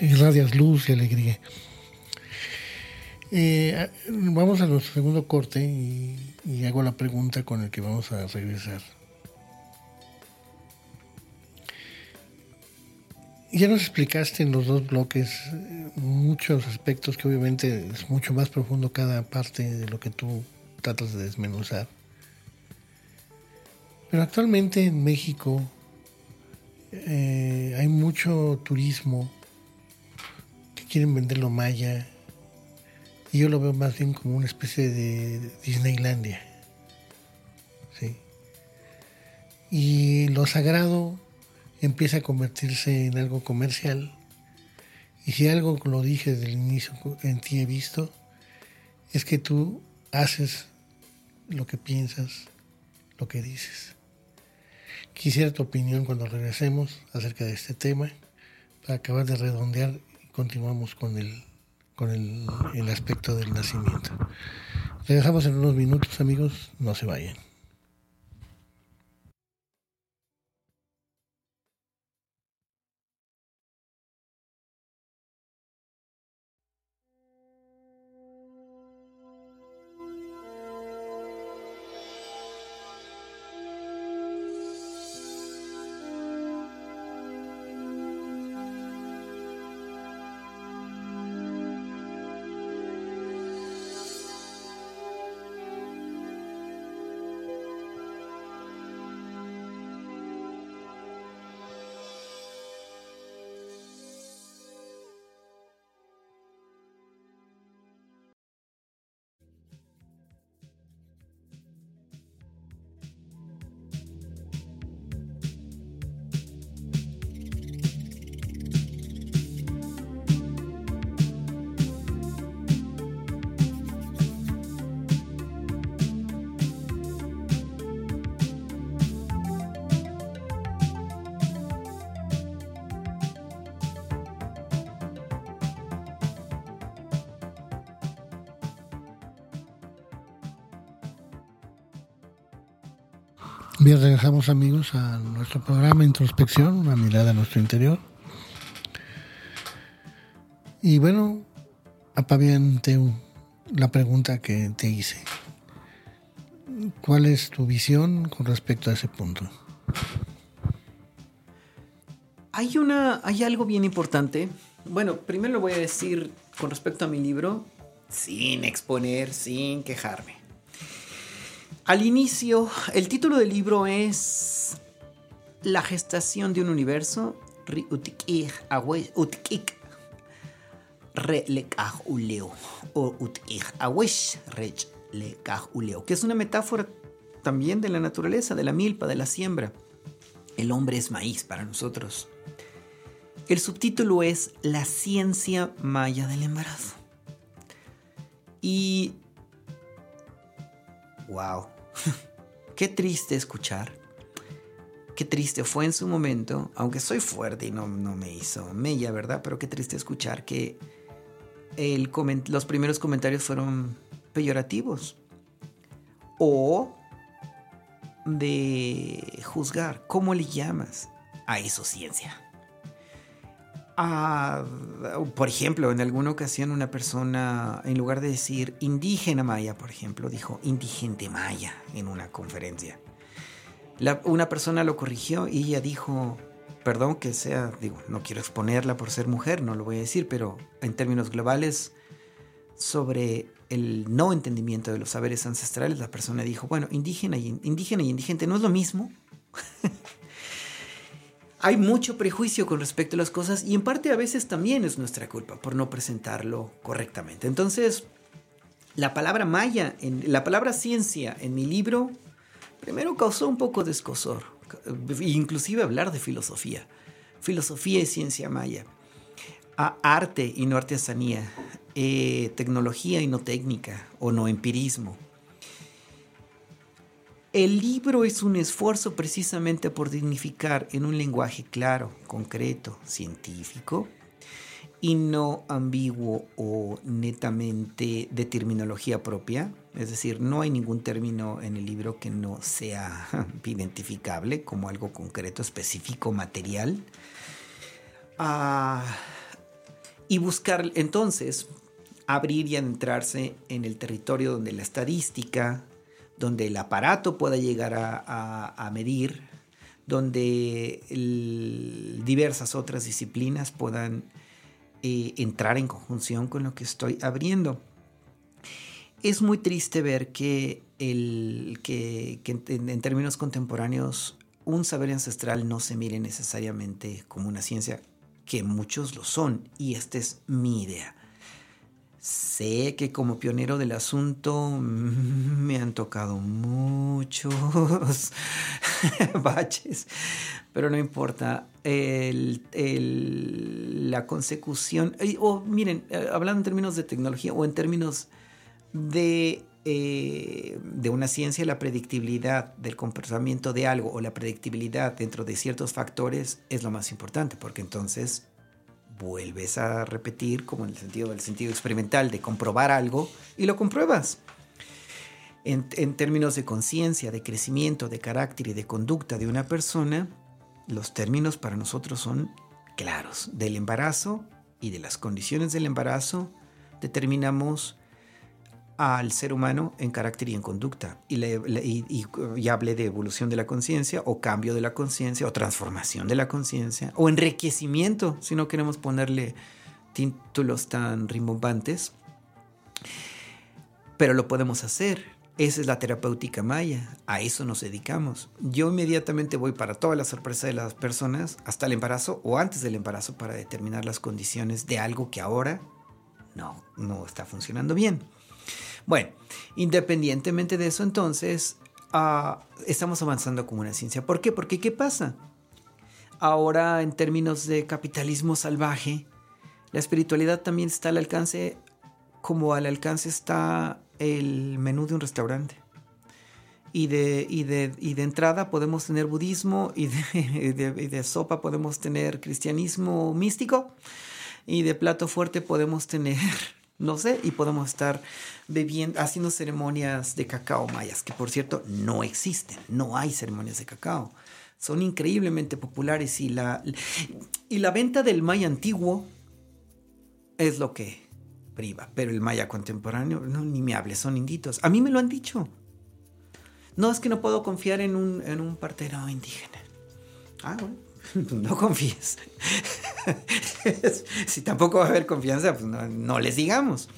Irradias luz y alegría. Eh, vamos a nuestro segundo corte y, hago la pregunta con el que vamos a regresar. Ya nos explicaste en los dos bloques eh, muchos aspectos que obviamente es mucho más profundo cada parte de lo que tú tratas de desmenuzar. Pero actualmente en México eh, hay mucho turismo que quieren venderlo maya, y yo lo veo más bien como una especie de Disneylandia. ¿sí? Y lo sagrado empieza a convertirse en algo comercial. Y si algo lo dije desde el inicio en ti he visto, es que tú haces lo que piensas, lo que dices. Quisiera tu opinión cuando regresemos acerca de este tema, para acabar de redondear y continuamos con el con el, el aspecto del nacimiento. Regresamos en unos minutos, amigos, no se vayan. Bien, regresamos amigos a nuestro programa Introspección, una mirada a nuestro interior. Y bueno, apaviante la pregunta que te hice. ¿Cuál es tu visión con respecto a ese punto? Hay una, hay algo bien importante. Bueno, primero lo voy a decir con respecto a mi libro, sin exponer, sin quejarme. Al inicio, el título del libro es La gestación de un universo, o que es una metáfora también de la naturaleza, de la milpa, de la siembra. El hombre es maíz para nosotros. El subtítulo es La ciencia maya del embarazo. Y wow, qué triste escuchar. Qué triste fue en su momento, aunque soy fuerte y no, no me hizo mella, ¿verdad? Pero qué triste escuchar que el los primeros comentarios fueron peyorativos o de juzgar. ¿Cómo le llamas a eso ciencia? Por ejemplo, en alguna ocasión una persona, en lugar de decir indígena maya, por ejemplo, dijo indigente maya en una conferencia. una persona lo corrigió y ella dijo, perdón que sea, digo, no quiero exponerla por ser mujer, no lo voy a decir, pero en términos globales, sobre el no entendimiento de los saberes ancestrales, la persona dijo, bueno, indígena y, indígena y indigente no es lo mismo. hay mucho prejuicio con respecto a las cosas y en parte a veces también es nuestra culpa por no presentarlo correctamente. Entonces, la palabra maya, en, la palabra ciencia en mi libro, primero causó un poco de escosor, inclusive hablar de filosofía, filosofía y ciencia maya, arte y no artesanía, eh, tecnología y no técnica o no empirismo el libro es un esfuerzo precisamente por dignificar en un lenguaje claro, concreto, científico y no ambiguo o netamente de terminología propia. Es decir, no hay ningún término en el libro que no sea identificable como algo concreto, específico, material. Ah, y buscar entonces abrir y adentrarse en el territorio donde la estadística, donde el aparato pueda llegar a, medir, donde diversas otras disciplinas puedan eh, entrar en conjunción con lo que estoy abriendo. Es muy triste ver que, el, que, en, términos contemporáneos un saber ancestral no se mire necesariamente como una ciencia, que muchos lo son, y esta es mi idea. Sé que como pionero del asunto me han tocado muchos baches, pero no importa. la consecución, o miren, eh, hablando en términos de tecnología o en términos de, eh, de una ciencia, la predictibilidad del comportamiento de algo o la predictibilidad dentro de ciertos factores es lo más importante, porque entonces vuelves a repetir, como en el sentido del sentido experimental, de comprobar algo y lo compruebas. En, términos de conciencia, de crecimiento, de carácter y de conducta de una persona, los términos para nosotros son claros. Del embarazo y de las condiciones del embarazo determinamos al ser humano en carácter y en conducta. Y, y, hablé de evolución de la conciencia, o cambio de la conciencia, o transformación de la conciencia, o enriquecimiento, si no queremos ponerle títulos tan rimbombantes. Pero lo podemos hacer. Esa es la terapéutica maya. A eso nos dedicamos. Yo inmediatamente voy para toda la sorpresa de las personas, hasta el embarazo o antes del embarazo, para determinar las condiciones de algo que ahora no, no está funcionando bien. Bueno, independientemente de eso, entonces, ah, estamos avanzando como una ciencia. ¿Por qué? Porque ¿qué pasa? Ahora, en términos de capitalismo salvaje, la espiritualidad también está al alcance, como al alcance está el menú de un restaurante. Y de, y de, y de entrada podemos tener budismo y de sopa podemos tener cristianismo místico y de plato fuerte podemos tener no sé, y podemos estar bebiendo, haciendo ceremonias de cacao mayas, que por cierto no existen, no hay ceremonias de cacao. Son increíblemente populares y la, y la venta del maya antiguo es lo que priva, pero el maya contemporáneo, no, ni me hables, son inditos. A mí me lo han dicho. No es que no puedo confiar en un, en un partero indígena. Ah, bueno no confíes. si tampoco va a haber confianza, pues no, les digamos.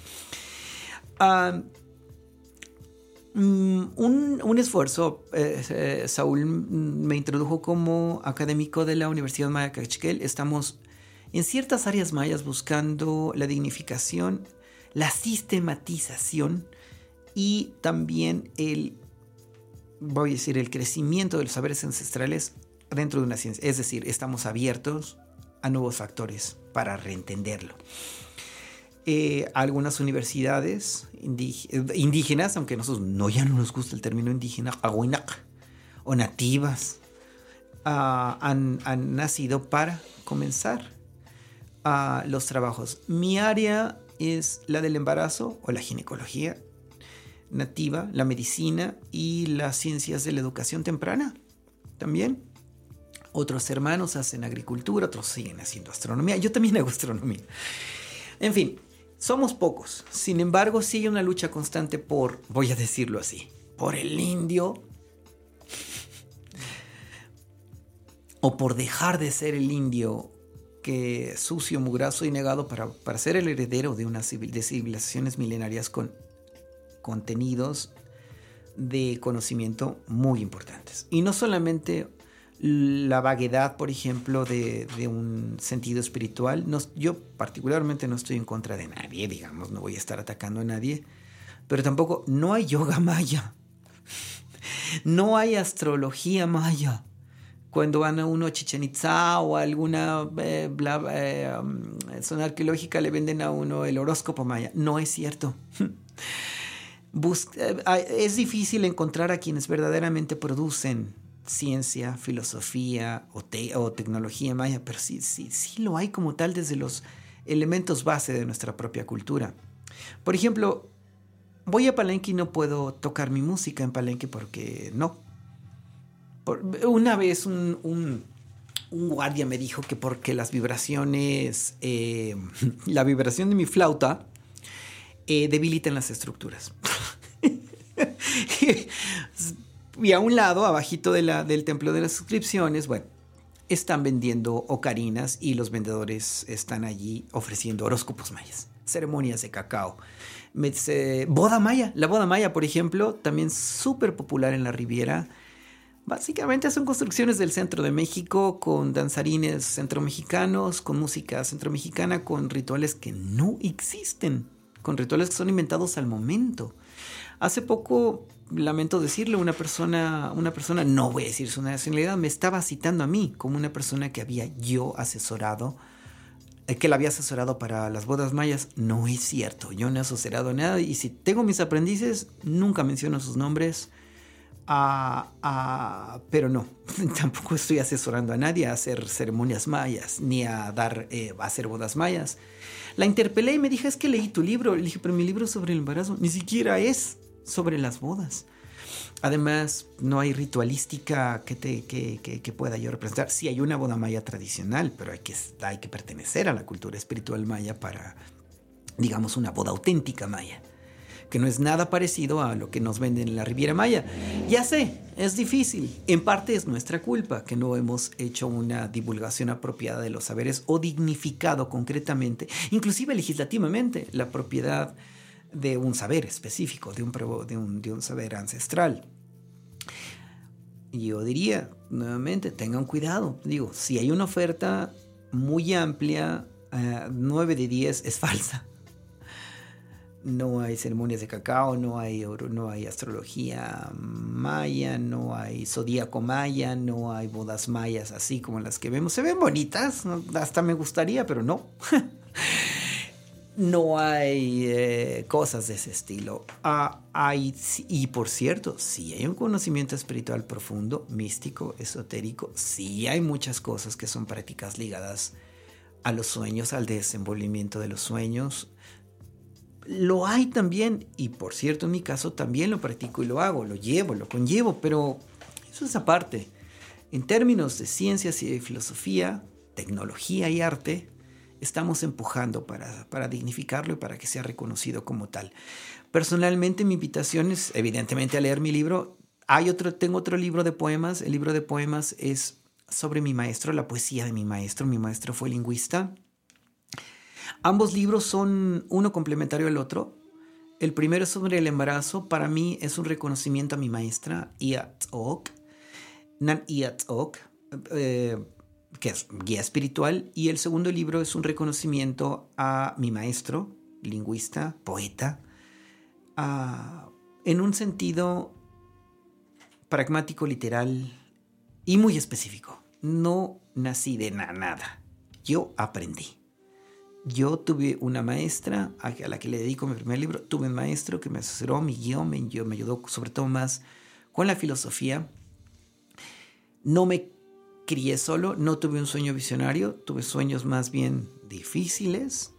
Mm, un, esfuerzo, eh, eh, Saúl me introdujo como académico de la Universidad Maya Cachiquel. Estamos en ciertas áreas mayas buscando la dignificación, la sistematización y también el, voy a decir, el crecimiento de los saberes ancestrales dentro de una ciencia. Es decir, estamos abiertos a nuevos factores para reentenderlo. Eh, algunas universidades indígenas, aunque nosotros no ya no nos gusta el término indígena, o nativas, ah, han, nacido para comenzar ah, los trabajos. Mi área es la del embarazo o la ginecología. nativa, la medicina y las ciencias de la educación temprana también. Otros hermanos hacen agricultura, otros siguen haciendo astronomía. Yo también hago astronomía. En fin, somos pocos. Sin embargo, sigue una lucha constante por, voy a decirlo así, por el indio o por dejar de ser el indio que sucio, mugrazo y negado para, para ser el heredero de, una de civilizaciones milenarias con contenidos de conocimiento muy importantes. Y no solamente la vaguedad, por ejemplo, de, un sentido espiritual. yo particularmente no estoy en contra de nadie, digamos, no voy a estar atacando a nadie, pero tampoco no hay yoga maya, no hay astrología maya cuando van a uno a Chichen Itza o alguna eh, eh, um, zona arqueológica le venden a uno el horóscopo maya. No es cierto. Eh, es difícil encontrar a quienes verdaderamente producen ciencia, filosofía o, tecnología maya, pero sí, sí, sí lo hay como tal desde los elementos base de nuestra propia cultura. Por ejemplo, voy a Palenque y no puedo tocar mi música en Palenque porque no, una vez un, guardia me dijo que porque las vibraciones, eh, la vibración de mi flauta eh, debilitan las estructuras. y a un lado, abajito de la, del templo de las suscripciones, bueno, están vendiendo ocarinas y los vendedores están allí ofreciendo horóscopos mayas, ceremonias de cacao. boda maya, la boda maya, por ejemplo, también súper popular en la Riviera Básicamente son construcciones del centro de México con danzarines centromexicanos, con música centromexicana, con rituales que no existen, con rituales que son inventados al momento. Hace poco, lamento decirle, una persona, una persona, no voy a decir su nacionalidad, me estaba citando a mí como una persona que había yo asesorado, eh, que la había asesorado para las bodas mayas. No es cierto, yo no he asesorado nada y si tengo mis aprendices, nunca menciono sus nombres pero no, tampoco estoy asesorando a nadie a hacer ceremonias mayas, ni a dar, eh, a hacer bodas mayas. La interpelé y me dijo, es que leí tu libro. Le dije, pero mi libro sobre el embarazo ni siquiera es sobre las bodas. Además, no hay ritualística que, te, que, que, pueda yo representar. Sí hay una boda maya tradicional, pero hay que, hay que pertenecer a la cultura espiritual maya para, digamos, una boda auténtica maya que no es nada parecido a lo que nos venden en la Riviera Maya. Ya sé, es difícil. En parte es nuestra culpa que no hemos hecho una divulgación apropiada de los saberes o dignificado concretamente, inclusive legislativamente, la propiedad de un saber específico, de un, de un, saber ancestral. Yo diría, nuevamente, tengan cuidado. Digo, si hay una oferta muy amplia, 9 eh, de 10 es falsa no hay ceremonias de cacao, no hay, no hay astrología maya, no hay zodíaco maya, no hay bodas mayas así como las que vemos. Se ven bonitas, hasta me gustaría, pero no. no hay eh, cosas de ese estilo. Ah, hay, y por cierto, sí hay un conocimiento espiritual profundo, místico, esotérico, sí hay muchas cosas que son prácticas ligadas a los sueños, al desenvolvimiento de los sueños, lo hay también, y por cierto en mi caso también lo practico y lo hago, lo llevo, lo conllevo, pero eso es aparte. En términos de ciencias y de filosofía, tecnología y arte, estamos empujando para, para dignificarlo y para que sea reconocido como tal. Personalmente mi invitación es evidentemente a leer mi libro. Hay otro, tengo otro libro de poemas. El libro de poemas es sobre mi maestro, la poesía de mi maestro. Mi maestro fue lingüista Ambos libros son uno complementario al otro. El primero sobre el embarazo. Para mí es un reconocimiento a mi maestra, Iat Ok, Nan Iat eh, que es guía espiritual. Y el segundo libro es un reconocimiento a mi maestro, lingüista, poeta, en un sentido pragmático, literal y muy específico. No nací de nada. Yo aprendí. Yo tuve una maestra a la que le dedico mi primer libro, tuve un maestro que me asesoró, me guió, me, me ayudó sobre todo más con la filosofía. No me crié solo, no tuve un sueño visionario, tuve sueños más bien difíciles,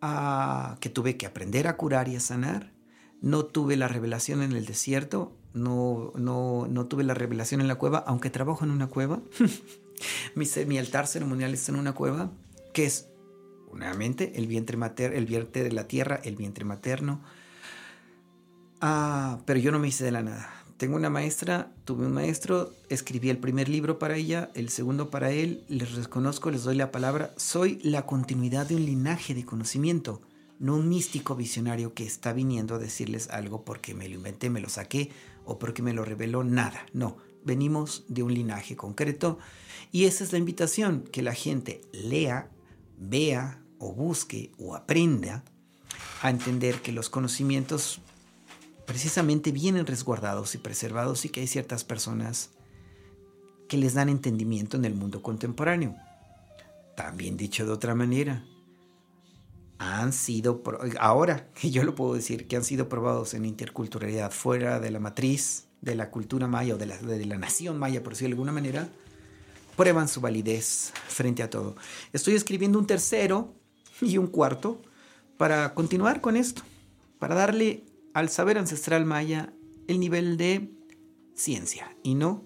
ah, que tuve que aprender a curar y a sanar. no tuve la revelación en el desierto, no, no, no tuve la revelación en la cueva, aunque trabajo en una cueva. mi, mi altar ceremonial está en una cueva, que es, nuevamente, el vientre materno, el vientre de la tierra, el vientre materno. Ah, pero yo no me hice de la nada. Tengo una maestra, tuve un maestro, escribí el primer libro para ella, el segundo para él, les reconozco, les doy la palabra, soy la continuidad de un linaje de conocimiento, no un místico visionario que está viniendo a decirles algo porque me lo inventé, me lo saqué o porque me lo reveló, nada, no, venimos de un linaje concreto y esa es la invitación, que la gente lea, vea o busque o aprenda a entender que los conocimientos precisamente vienen resguardados y preservados y que hay ciertas personas que les dan entendimiento en el mundo contemporáneo. También dicho de otra manera, han sido, ahora que yo lo puedo decir, que han sido probados en interculturalidad fuera de la matriz de la cultura maya o de la, de la nación maya, por decirlo de alguna manera, prueban su validez frente a todo. Estoy escribiendo un tercero y un cuarto para continuar con esto, para darle al saber ancestral maya el nivel de ciencia y no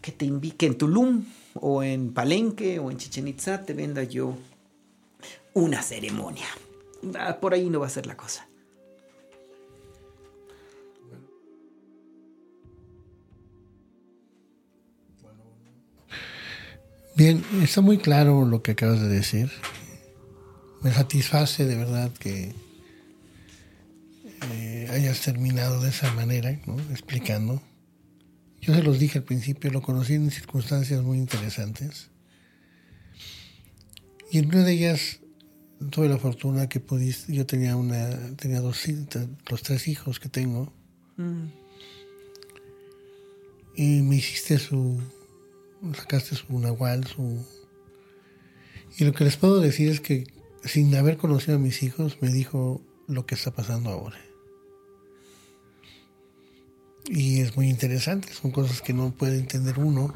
que te que en Tulum o en Palenque o en Chichen Itza te venda yo una ceremonia. Ah, por ahí no va a ser la cosa. Bien, está muy claro lo que acabas de decir. Me satisface de verdad que eh, hayas terminado de esa manera, explicando. Yo se los dije al principio, lo conocí en circunstancias muy interesantes. Y en una de ellas tuve la fortuna que pudiste, yo tenía una, tenía dos, los tres hijos que tengo. Mm. Y me hiciste su, sacaste su nahual, su... Y lo que les puedo decir es que sin haber conocido a mis hijos, me dijo lo que está pasando ahora. Y es muy interesante, son cosas que no puede entender uno.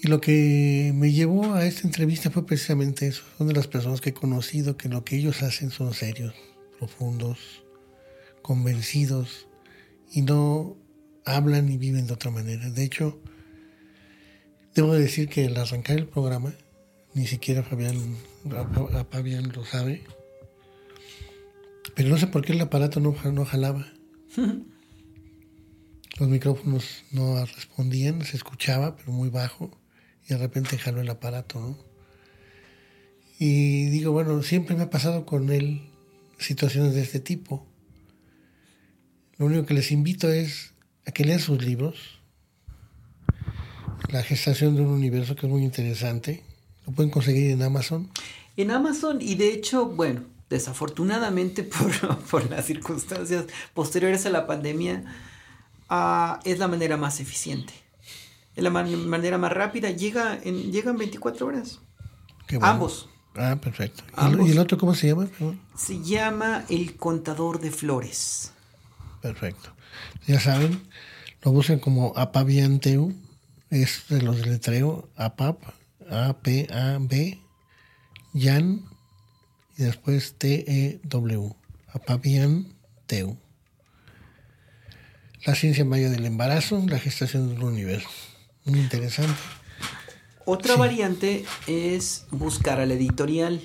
Y lo que me llevó a esta entrevista fue precisamente eso. Son de las personas que he conocido que lo que ellos hacen son serios, profundos, convencidos y no hablan y viven de otra manera. De hecho, debo decir que al arrancar el programa, ni siquiera Fabián, Fabián lo sabe, pero no sé por qué el aparato no, no jalaba. Los micrófonos no respondían, se escuchaba, pero muy bajo, y de repente jaló el aparato, ¿no? Y digo, bueno, siempre me ha pasado con él situaciones de este tipo. Lo único que les invito es a que lean sus libros. La gestación de un universo que es muy interesante. Lo pueden conseguir en Amazon. En Amazon y de hecho, bueno, desafortunadamente por, por las circunstancias posteriores a la pandemia, es la manera más eficiente. Es la manera más rápida. Llega en, llegan 24 horas. Ambos. Ah, perfecto. ¿Y el otro cómo se llama? Se llama El Contador de Flores. Perfecto. Ya saben, lo buscan como Apabianteu. Es de los letreo APAP, A-P-A-B, Yan, y después T-E-W. Apabianteu la ciencia maya del embarazo, la gestación del universo. Muy interesante. Otra variante es buscar a la editorial,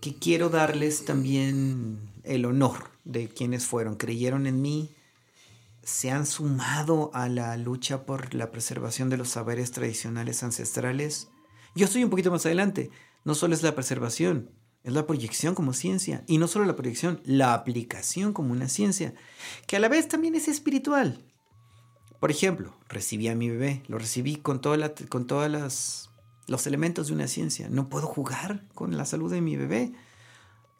que quiero darles también el honor de quienes fueron, creyeron en mí, se han sumado a la lucha por la preservación de los saberes tradicionales ancestrales. Yo estoy un poquito más adelante, no solo es la preservación, es la proyección como ciencia. Y no solo la proyección, la aplicación como una ciencia, que a la vez también es espiritual. Por ejemplo, recibí a mi bebé, lo recibí con, toda con todos los elementos de una ciencia. No puedo jugar con la salud de mi bebé,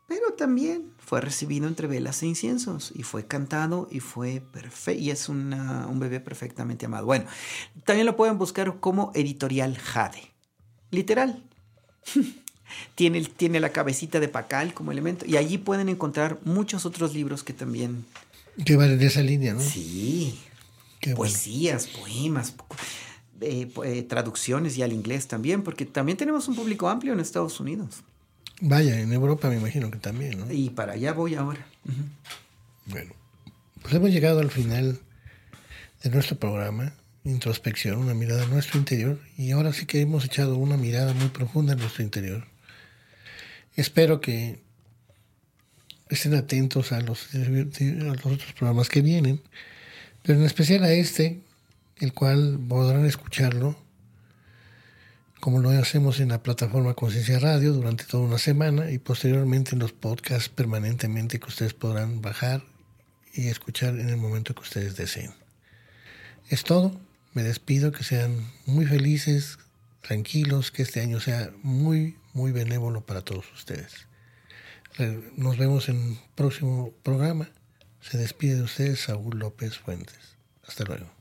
pero también fue recibido entre velas e inciensos y fue cantado y fue perfecto y es un bebé perfectamente amado. Bueno, también lo pueden buscar como editorial Jade. Literal. Tiene, tiene la cabecita de Pacal como elemento. Y allí pueden encontrar muchos otros libros que también... Que van en esa línea, ¿no? Sí. Poesías, poemas, eh, eh, traducciones y al inglés también, porque también tenemos un público amplio en Estados Unidos. Vaya, en Europa me imagino que también, ¿no? Y para allá voy ahora. Bueno, pues hemos llegado al final de nuestro programa, introspección, una mirada a nuestro interior, y ahora sí que hemos echado una mirada muy profunda en nuestro interior. Espero que estén atentos a los, otros programas que vienen, pero en especial a este, el cual podrán escucharlo como lo hacemos en la plataforma Conciencia Radio durante toda una semana y posteriormente en los podcasts permanentemente que ustedes podrán bajar y escuchar en el momento que ustedes deseen. Es todo. Me despido, que sean muy felices, tranquilos, que este año sea muy, muy benévolo para todos ustedes. Nos vemos en el próximo programa. Se despide de ustedes Saúl López Fuentes. Hasta luego.